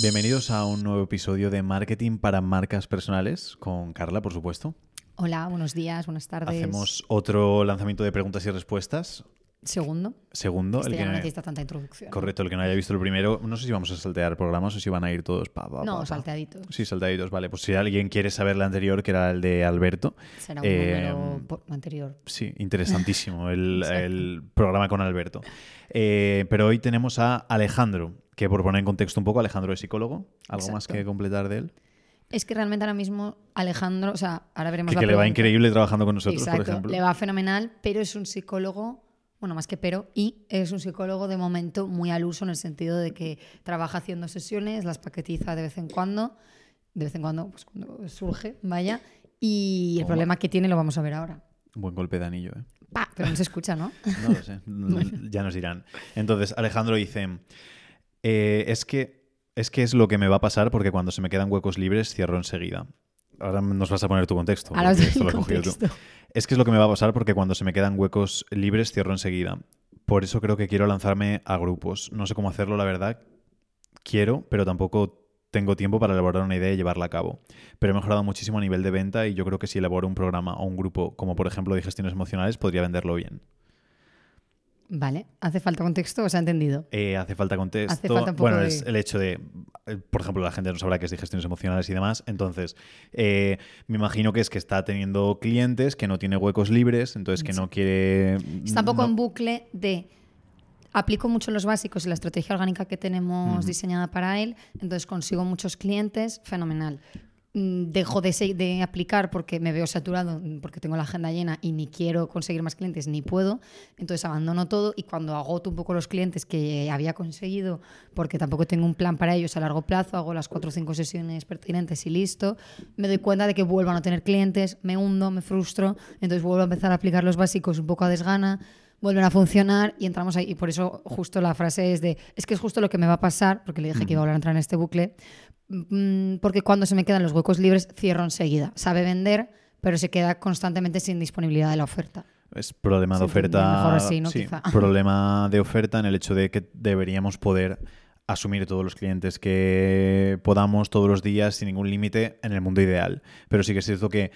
Bienvenidos a un nuevo episodio de Marketing para Marcas Personales con Carla, por supuesto. Hola, buenos días, buenas tardes. Hacemos otro lanzamiento de preguntas y respuestas. Segundo. Segundo, Este el ya que no no- necesita tanta introducción. correcto, el que no haya visto el primero, no sé si vamos a saltear programas o si van a ir todos pa, No, pa. salteaditos. Sí, salteaditos, vale. Pues si alguien quiere saber el anterior, que era el de Alberto, Será un Eh, número anterior. Sí, interesantísimo el programa con Alberto. Eh, pero hoy tenemos a Alejandro, que por poner en contexto un poco, Alejandro es psicólogo. ¿Algo más que completar de él? Es que realmente ahora mismo Alejandro, o sea, ahora veremos Que, la que le va increíble trabajando con nosotros, Exacto, por ejemplo. le va fenomenal, pero es un psicólogo, bueno, más que pero, y es un psicólogo de momento muy al uso en el sentido de que trabaja haciendo sesiones, las paquetiza de vez en cuando, de vez en cuando, pues cuando surge, vaya, y el problema que tiene lo vamos a ver ahora. Buen golpe de anillo, ¿eh? Pa, pero no se escucha, ¿no? No lo sé, ya nos dirán. Entonces, Alejandro dice, eh, es, que, es que es lo que me va a pasar porque cuando se me quedan huecos libres cierro enseguida. Ahora nos vas a poner tu contexto. Ahora os esto lo tú. contexto. Es que es lo que me va a pasar porque cuando se me quedan huecos libres cierro enseguida. Por eso creo que quiero lanzarme a grupos. No sé cómo hacerlo, la verdad. Quiero, pero tampoco tengo tiempo para elaborar una idea y llevarla a cabo. Pero he mejorado muchísimo a nivel de venta y yo creo que si elaboro un programa o un grupo, como por ejemplo de gestiones emocionales, podría venderlo bien. Vale, ¿hace falta contexto o se ha entendido? Eh, hace falta contexto. Hace falta un poco bueno, de- es el hecho de, eh, por ejemplo, la gente no sabrá que es de gestiones emocionales y demás. Entonces, eh, me imagino que es que está teniendo clientes, que no tiene huecos libres, entonces que no quiere... Está un poco no- en bucle de aplico mucho los básicos y la estrategia orgánica que tenemos diseñada para él, entonces consigo muchos clientes, fenomenal. Mm, Dejo de, aplicar porque me veo saturado, mm, porque tengo la agenda llena y ni quiero conseguir más clientes, ni puedo. Entonces abandono todo y cuando agoto un poco los clientes que había conseguido, porque tampoco tengo un plan para ellos a largo plazo, hago las cuatro o cinco sesiones pertinentes y listo, me doy cuenta de que vuelvo a no tener clientes, me hundo, me frustro, entonces vuelvo a empezar a aplicar los básicos un poco a desgana vuelven a funcionar y entramos ahí. Y por eso justo la frase es de, es que es justo lo que me va a pasar, porque le dije que iba a volver a entrar en este bucle, mm, porque cuando se me quedan los huecos libres, cierro enseguida. Sabe vender, pero se queda constantemente sin disponibilidad de la oferta. Es problema de Sí, oferta. mejor así, ¿no? sí, Quizá. problema de oferta en el hecho de que deberíamos poder asumir todos los clientes que podamos todos los días sin ningún límite en el mundo ideal. Pero sí que es cierto que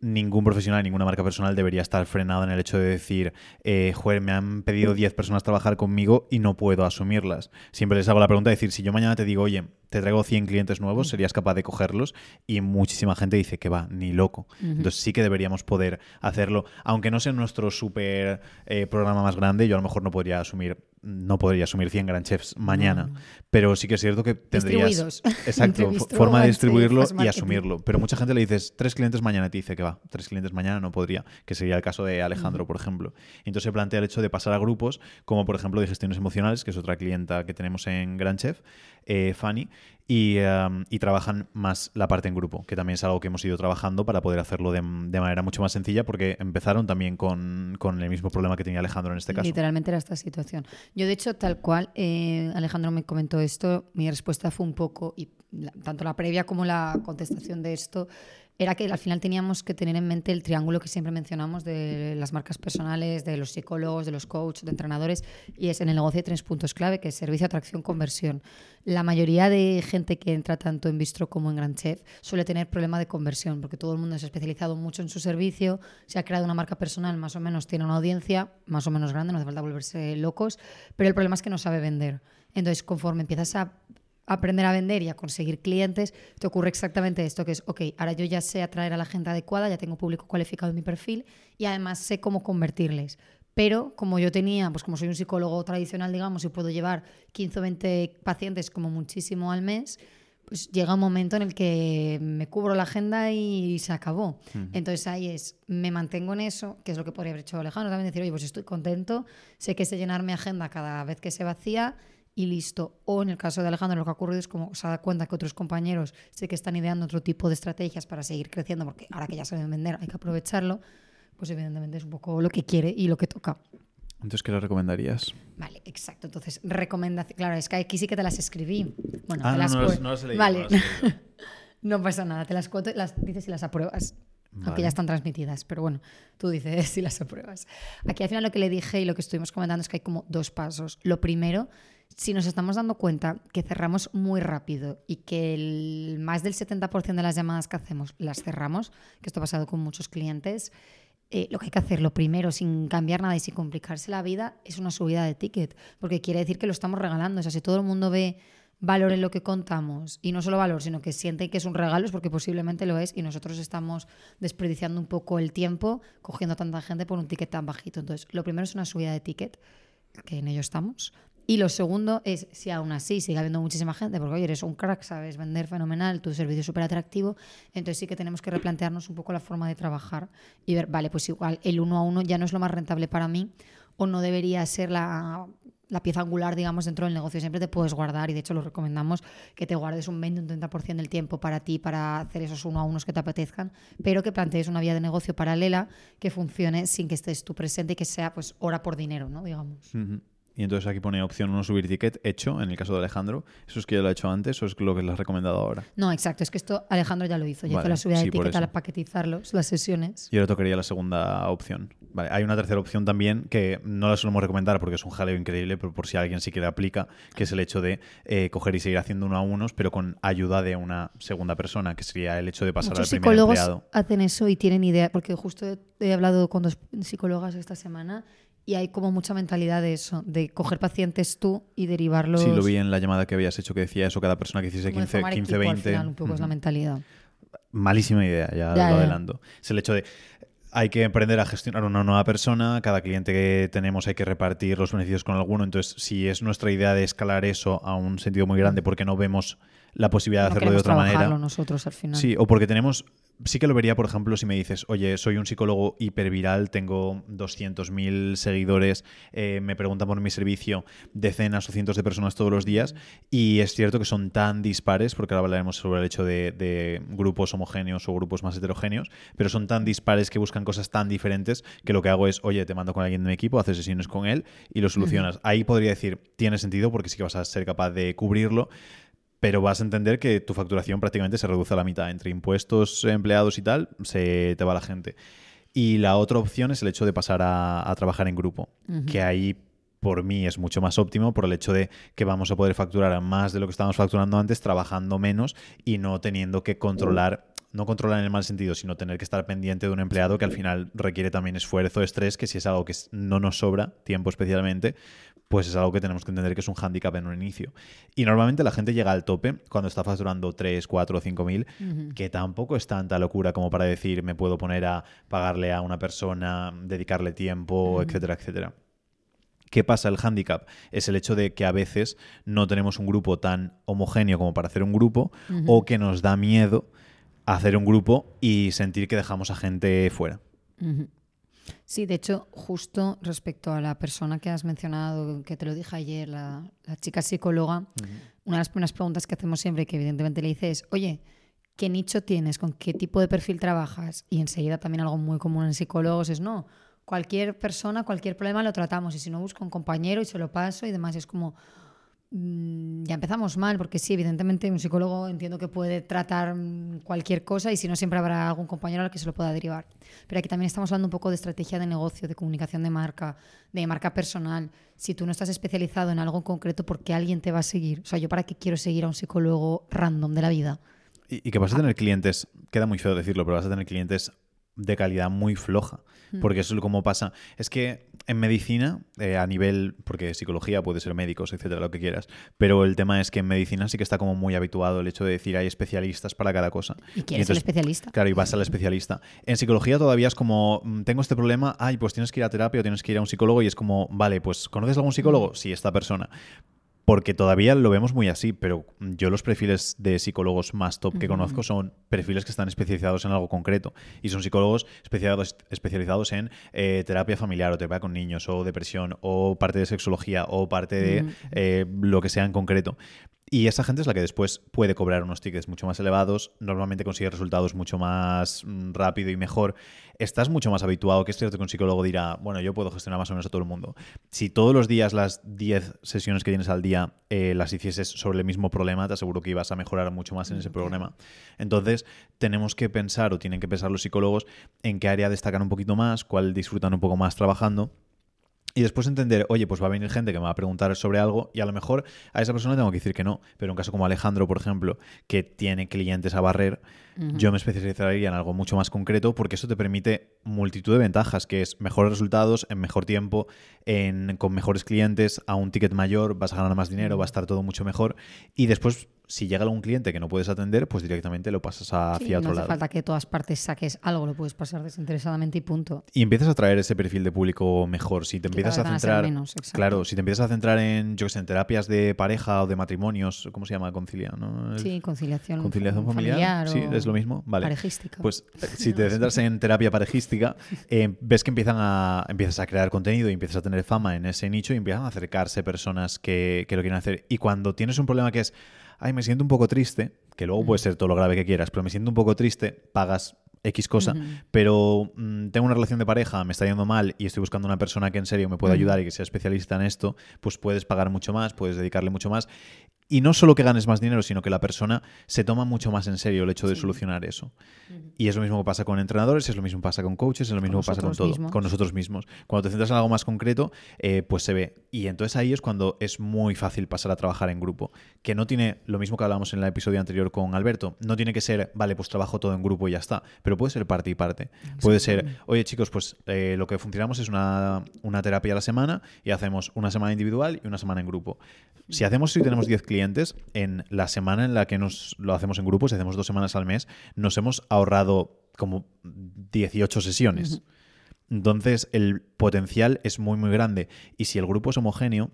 ningún profesional, ninguna marca personal debería estar frenado en el hecho de decir, eh, joder, me han pedido 10 personas trabajar conmigo y no puedo asumirlas. Siempre les hago la pregunta de decir, si yo mañana te digo, oye, te traigo 100 clientes nuevos, ¿serías capaz de cogerlos? Y muchísima gente dice que va, ni loco. Entonces sí que deberíamos poder hacerlo, aunque no sea nuestro súper eh, programa más grande, yo a lo mejor no podría asumir no podría asumir 100 Grand Chefs mañana, pero sí que es cierto que tendrías exacto forma de distribuirlo y marketing. asumirlo. Pero mucha gente le dices tres clientes mañana y te dice que va, tres clientes mañana no podría, que sería el caso de Alejandro, por ejemplo. Entonces se plantea el hecho de pasar a grupos, como por ejemplo de gestiones emocionales, que es otra clienta que tenemos en Grand Chef, eh, Fanny, y, um, y trabajan más la parte en grupo, que también es algo que hemos ido trabajando para poder hacerlo de, manera mucho más sencilla, porque empezaron también con, con el mismo problema que tenía Alejandro en este caso. Literalmente era esta situación. Yo, de hecho, tal cual, eh, Alejandro me comentó esto, mi respuesta fue un poco, y tanto la previa como la contestación de esto, era que al final teníamos que tener en mente el triángulo que siempre mencionamos de las marcas personales, de los psicólogos, de los coaches, de entrenadores, y es en el negocio de tres puntos clave, que es servicio, atracción, conversión. La mayoría de gente que entra tanto en Bistro como en Grand Chef suele tener problema de conversión, porque todo el mundo se ha especializado mucho en su servicio, se ha creado una marca personal, más o menos tiene una audiencia, más o menos grande, no hace falta volverse locos, pero el problema es que no sabe vender. Entonces, conforme empiezas a aprender a vender y a conseguir clientes, te ocurre exactamente esto, que es, ok, ahora yo ya sé atraer a la gente adecuada, ya tengo público cualificado en mi perfil y además sé cómo convertirles. Pero como yo tenía, pues como soy un psicólogo tradicional, digamos, y puedo llevar 15 o 20 pacientes como muchísimo al mes, pues llega un momento en el que me cubro la agenda y se acabó. Entonces ahí es, me mantengo en eso, que es lo que podría haber hecho Alejandro también, decir, oye, pues estoy contento, sé que sé llenar mi agenda cada vez que se vacía y listo. O en el caso de Alejandro lo que ha ocurrido es como se da cuenta que otros compañeros sé que están ideando otro tipo de estrategias para seguir creciendo, porque ahora que ya saben vender hay que aprovecharlo, pues evidentemente es un poco lo que quiere y lo que toca. Entonces, ¿qué le recomendarías? Vale, exacto. Entonces, recomendación. Claro, es que aquí sí que te las escribí. Bueno, Ah, te no, las no las- no las he leído, Vale. no las no pasa nada, te las cuento, las dices si las apruebas. Aunque Vale. ya están transmitidas, pero bueno, tú dices si las apruebas. Aquí al final lo que le dije y lo que estuvimos comentando es que hay como dos pasos. Lo primero, si nos estamos dando cuenta que cerramos muy rápido y que el, más del 70% de las llamadas que hacemos las cerramos, que esto ha pasado con muchos clientes, eh, lo que hay que hacer, lo primero, sin cambiar nada y sin complicarse la vida, es una subida de ticket, porque quiere decir que lo estamos regalando. O sea, si todo el mundo ve valor en lo que contamos y no solo valor, sino que siente que es un regalo, es porque posiblemente lo es y nosotros estamos desperdiciando un poco el tiempo cogiendo tanta gente por un ticket tan bajito. Entonces, lo primero es una subida de ticket, que en ello estamos. Y lo segundo es, si aún así sigue habiendo muchísima gente, porque oye, eres un crack, sabes vender fenomenal, tu servicio es súper atractivo, entonces sí que tenemos que replantearnos un poco la forma de trabajar y ver, vale, pues igual el uno a uno ya no es lo más rentable para mí o no debería ser la, la pieza angular, digamos, dentro del negocio. Siempre te puedes guardar y de hecho lo recomendamos que te guardes un 20, un 30% del tiempo para ti, para hacer esos uno a unos que te apetezcan, pero que plantees una vía de negocio paralela que funcione sin que estés tú presente y que sea pues hora por dinero, ¿no? Digamos. Y entonces aquí pone opción no subir ticket hecho, en el caso de Alejandro. ¿Eso es que ya lo ha hecho antes o es lo que le has recomendado ahora? No, exacto. Es que esto Alejandro ya lo hizo. Ya hizo la subida de ticket para paquetizarlos, las sesiones. Y ahora tocaría la segunda opción. Vale, hay una tercera opción también que no la solemos recomendar porque es un jaleo increíble, pero por si alguien sí que le aplica, que es el hecho de eh, coger y seguir haciendo uno a unos, pero con ayuda de una segunda persona, que sería el hecho de pasar Muchos al primer psicólogos hacen eso y tienen idea, porque justo he hablado con dos psicólogas esta semana y hay como mucha mentalidad de eso, de coger pacientes tú y derivarlos. Sí, lo vi en la llamada que habías hecho que decía eso, cada persona que hiciese 15, 15 20. un poco es la mentalidad. Malísima idea, ya, lo adelanto. Es el hecho de hay que aprender a gestionar una nueva persona, cada cliente que tenemos hay que repartir los beneficios con alguno, entonces si es nuestra idea de escalar eso a un sentido muy grande porque no vemos la posibilidad de hacerlo de otra manera. nosotros al final. Sí, o porque tenemos sí que lo vería, por ejemplo, si me dices, oye, soy un psicólogo hiperviral, tengo 200.000 seguidores, eh, me preguntan por mi servicio decenas o cientos de personas todos los días, y es cierto que son tan dispares, porque ahora hablaremos sobre el hecho de, grupos homogéneos o grupos más heterogéneos, pero son tan dispares que buscan cosas tan diferentes que lo que hago es, oye, te mando con alguien de mi equipo, haces sesiones con él y lo solucionas. Ahí podría decir, tiene sentido porque sí que vas a ser capaz de cubrirlo pero vas a entender que tu facturación prácticamente se reduce a la mitad. Entre impuestos, empleados y tal, se te va la gente. Y la otra opción es el hecho de pasar a, trabajar en grupo, que ahí por mí es mucho más óptimo por el hecho de que vamos a poder facturar más de lo que estábamos facturando antes trabajando menos y no teniendo que controlar no controlar en el mal sentido, sino tener que estar pendiente de un empleado que al final requiere también esfuerzo, estrés, que si es algo que no nos sobra, tiempo especialmente, pues es algo que tenemos que entender que es un hándicap en un inicio. Y normalmente la gente llega al tope cuando está facturando 3, 4 o 5 mil, que tampoco es tanta locura como para decir me puedo poner a pagarle a una persona, dedicarle tiempo, etcétera, etcétera. ¿Qué pasa? El hándicap es el hecho de que a veces no tenemos un grupo tan homogéneo como para hacer un grupo o que nos da miedo hacer un grupo y sentir que dejamos a gente fuera. Sí, de hecho, justo respecto a la persona que has mencionado, que te lo dije ayer, la, chica psicóloga, una de las primeras preguntas que hacemos siempre, que evidentemente le dice es, oye, ¿qué nicho tienes? ¿Con qué tipo de perfil trabajas? Y enseguida también algo muy común en psicólogos es, no, cualquier persona, cualquier problema lo tratamos y si no busco un compañero y se lo paso y demás, es como ya empezamos mal, porque sí, evidentemente un psicólogo entiendo que puede tratar mm, cualquier cosa y si no siempre habrá algún compañero al que se lo pueda derivar. Pero aquí también estamos hablando un poco de estrategia de negocio, de comunicación de marca, de marca personal. Si tú no estás especializado en algo concreto, ¿por qué alguien te va a seguir? O sea, yo para qué quiero seguir a un psicólogo random de la vida. Y, que vas a tener clientes, queda muy feo decirlo, pero vas a tener clientes de calidad muy floja. Hmm. Porque eso es como pasa. Es que en medicina, eh, a nivel, porque psicología puede ser médicos, etcétera, lo que quieras, pero el tema es que en medicina sí que está como muy habituado el hecho de decir hay especialistas para cada cosa. ¿Y quieres ser especialista? Claro, y vas al especialista. En psicología todavía es como, mm, tengo este problema, ay, pues tienes que ir a terapia o tienes que ir a un psicólogo y es como, vale, pues ¿conoces a algún psicólogo? Hmm. Sí, esta persona porque todavía lo vemos muy así, pero yo los perfiles de psicólogos más top que conozco son perfiles que están especializados en algo concreto y son psicólogos especializados, especializados en eh, terapia familiar o terapia con niños o depresión o parte de sexología o parte de eh, lo que sea en concreto. Y esa gente es la que después puede cobrar unos tickets mucho más elevados, normalmente consigue resultados mucho más mm, rápido y mejor. Estás mucho más habituado, que es cierto que un psicólogo dirá, bueno, yo puedo gestionar más o menos a todo el mundo. Si todos los días las 10 sesiones que tienes al día eh, las hicieses sobre el mismo problema, te aseguro que ibas a mejorar mucho más en ese problema. Entonces, tenemos que pensar, o tienen que pensar los psicólogos, en qué área destacan un poquito más, cuál disfrutan un poco más trabajando Y después entender, oye, pues va a venir gente que me va a preguntar sobre algo y a lo mejor a esa persona tengo que decir que no. Pero en un caso como Alejandro, por ejemplo, que tiene clientes a barrer, yo me especializaría en algo mucho más concreto porque eso te permite multitud de ventajas, que es mejores resultados en mejor tiempo, en, con mejores clientes, a un ticket mayor, vas a ganar más dinero, va a estar todo mucho mejor. Y después si llega algún cliente que no puedes atender, pues directamente lo pasas hacia Sí, otro no hace lado. falta que de todas partes saques algo, lo puedes pasar desinteresadamente y punto. Y empiezas a traer ese perfil de público mejor. Si te Que empiezas a centrar. menos, claro, si te empiezas a centrar en, yo sé, en terapias de pareja o de matrimonios, ¿cómo se llama? Concilia, ¿no? Sí, conciliación, Conciliación familiar. sí, o es lo mismo. Vale. Parejística. Pues eh, si te centras en terapia parejística, eh, ves que empiezan a, empiezas a crear contenido y empiezas a tener fama en ese nicho y empiezan a acercarse personas que, que lo quieren hacer. Y cuando tienes un problema que es, ay, me siento un poco triste, que luego puede ser todo lo grave que quieras, pero me siento un poco triste, pagas X cosa, pero mm, tengo una relación de pareja, me está yendo mal y estoy buscando una persona que en serio me pueda ayudar y que sea especialista en esto, pues puedes pagar mucho más, puedes dedicarle mucho más. Y no solo que ganes más dinero, sino que la persona se toma mucho más en serio el hecho de solucionar eso. Y es lo mismo que pasa con entrenadores, es lo mismo que pasa con coaches, es lo mismo que pasa con todo, mismos. con nosotros mismos. Cuando te centras en algo más concreto, eh, pues se ve. Y entonces ahí es cuando es muy fácil pasar a trabajar en grupo. Que no tiene lo mismo que hablábamos en el episodio anterior con Alberto. No tiene que ser, vale, pues trabajo todo en grupo y ya está. Pero puede ser parte y parte. Puede ser, oye chicos, pues eh, lo que funcionamos es una, una terapia a la semana y hacemos una semana individual y una semana en grupo. Si hacemos, si tenemos 10 clientes, en la semana en la que nos lo hacemos en grupo, si hacemos dos semanas al mes, nos hemos ahorrado como 18 sesiones. Entonces, el potencial es muy, muy grande. Y si el grupo es homogéneo,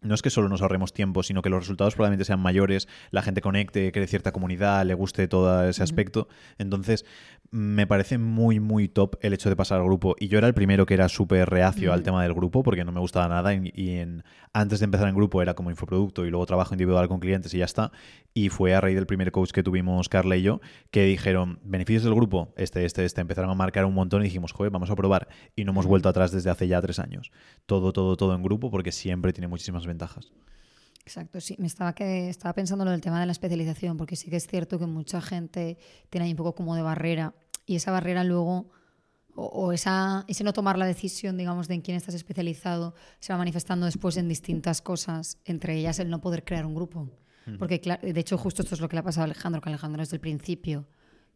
no es que solo nos ahorremos tiempo, sino que los resultados probablemente sean mayores, la gente conecte, cree cierta comunidad, le guste todo ese aspecto. Entonces, me parece muy, muy top el hecho de pasar al grupo. Y yo era el primero que era súper reacio al tema del grupo, porque no me gustaba nada. Y, y en, antes de empezar en grupo era como infoproducto y luego trabajo individual con clientes y ya está. Y fue a raíz del primer coach que tuvimos Carla y yo, que dijeron, beneficios del grupo, este, este, este, empezaron a marcar un montón y dijimos, joder, vamos a probar. Y no hemos vuelto atrás desde hace ya tres años. Todo, todo, todo en grupo, porque siempre tiene muchísimas ventajas. Exacto, sí. Me estaba, que, estaba pensando lo del tema de la especialización, porque sí que es cierto que mucha gente tiene ahí un poco como de barrera. Y esa barrera luego, o, o esa, ese no tomar la decisión, digamos, de en quién estás especializado, se va manifestando después en distintas cosas, entre ellas el no poder crear un grupo. Porque, de hecho, justo esto es lo que le ha pasado a Alejandro, que Alejandro desde el principio,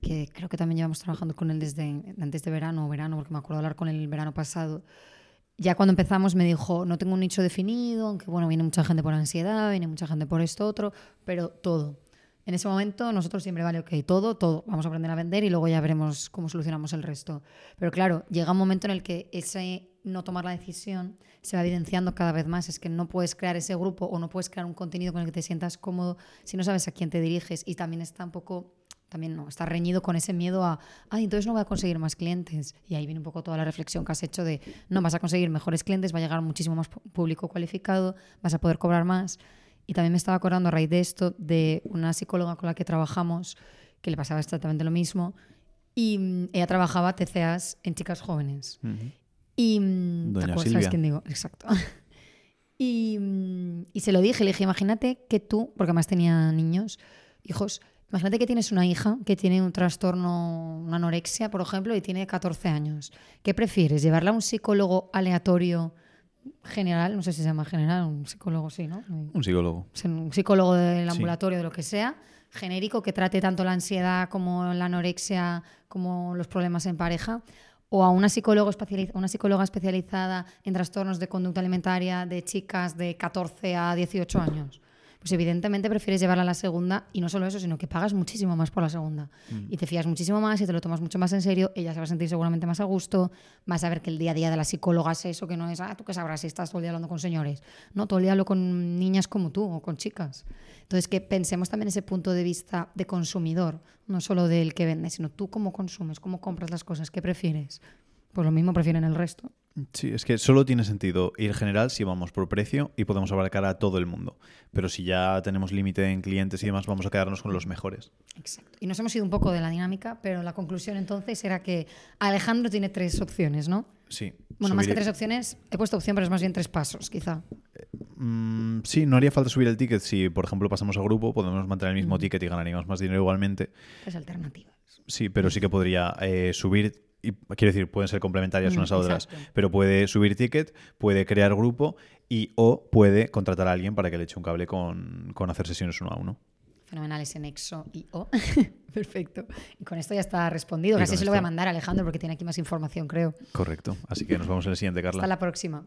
que creo que también llevamos trabajando con él desde antes de verano o verano, porque me acuerdo hablar con él el verano pasado, ya cuando empezamos me dijo, no tengo un nicho definido, aunque bueno, viene mucha gente por ansiedad, viene mucha gente por esto otro, pero todo. En ese momento nosotros siempre, vale, ok, todo, todo, vamos a aprender a vender y luego ya veremos cómo solucionamos el resto. Pero claro, llega un momento en el que ese no tomar la decisión se va evidenciando cada vez más. Es que no puedes crear ese grupo o no puedes crear un contenido con el que te sientas cómodo si no sabes a quién te diriges y también está un poco también no, está reñido con ese miedo a, ay, entonces no voy a conseguir más clientes. Y ahí viene un poco toda la reflexión que has hecho de, no, vas a conseguir mejores clientes, va a llegar muchísimo más público cualificado, vas a poder cobrar más. Y también me estaba acordando a raíz de esto de una psicóloga con la que trabajamos, que le pasaba exactamente lo mismo, y mm, ella trabajaba TCAs en chicas jóvenes. Y, mm, ¿te Doña acuerdas? ¿Sabes quién digo? Exacto. Y, mm, y se lo dije, le dije, imagínate que tú, porque además tenía niños, hijos, imagínate que tienes una hija que tiene un trastorno, una anorexia, por ejemplo, y tiene 14 años. ¿Qué prefieres? ¿Llevarla a un psicólogo aleatorio general? No sé si se llama general, un psicólogo, sí, ¿no? Un psicólogo. Un psicólogo del Sí. ambulatorio, de lo que sea, genérico, que trate tanto la ansiedad como la anorexia, como los problemas en pareja, o a una, una psicóloga especializada en trastornos de conducta alimentaria de chicas de 14 a 18 años. Pues evidentemente prefieres llevarla a la segunda y no solo eso, sino que pagas muchísimo más por la segunda. Y te fías muchísimo más y te lo tomas mucho más en serio, ella se va a sentir seguramente más a gusto, vas a ver que el día a día de la psicóloga es eso, que no es, ah, tú qué sabrás si estás todo el día hablando con señores. No, todo el día hablo con niñas como tú o con chicas. Entonces, que pensemos también ese punto de vista de consumidor, no solo del que vende, sino tú cómo consumes, cómo compras las cosas, qué prefieres. Pues lo mismo prefieren el resto. Sí, es que solo tiene sentido ir general si vamos por precio y podemos abarcar a todo el mundo. Pero si ya tenemos límite en clientes y demás, vamos a quedarnos con los mejores. Exacto. Y nos hemos ido un poco de la dinámica, pero la conclusión entonces era que Alejandro tiene tres opciones, ¿no? Sí. Bueno, más que tres opciones, he puesto opción, pero es más bien tres pasos, quizá. Mm, sí, no haría falta subir el ticket si, por ejemplo, pasamos a grupo, podemos mantener el Mm. mismo ticket y ganaríamos más dinero igualmente. Tres alternativas. Sí, pero sí que podría eh, subir y quiero decir, pueden ser complementarias Mm, unas a otras, exacto. pero puede subir ticket, puede crear grupo y o puede contratar a alguien para que le eche un cable con, con hacer sesiones uno a uno. Fenomenal ese nexo y O. Perfecto. Y con esto ya está respondido. Casi se lo voy a mandar a Alejandro porque tiene aquí más información, creo. Correcto. Así que nos vemos en el siguiente, Carla. Hasta la próxima.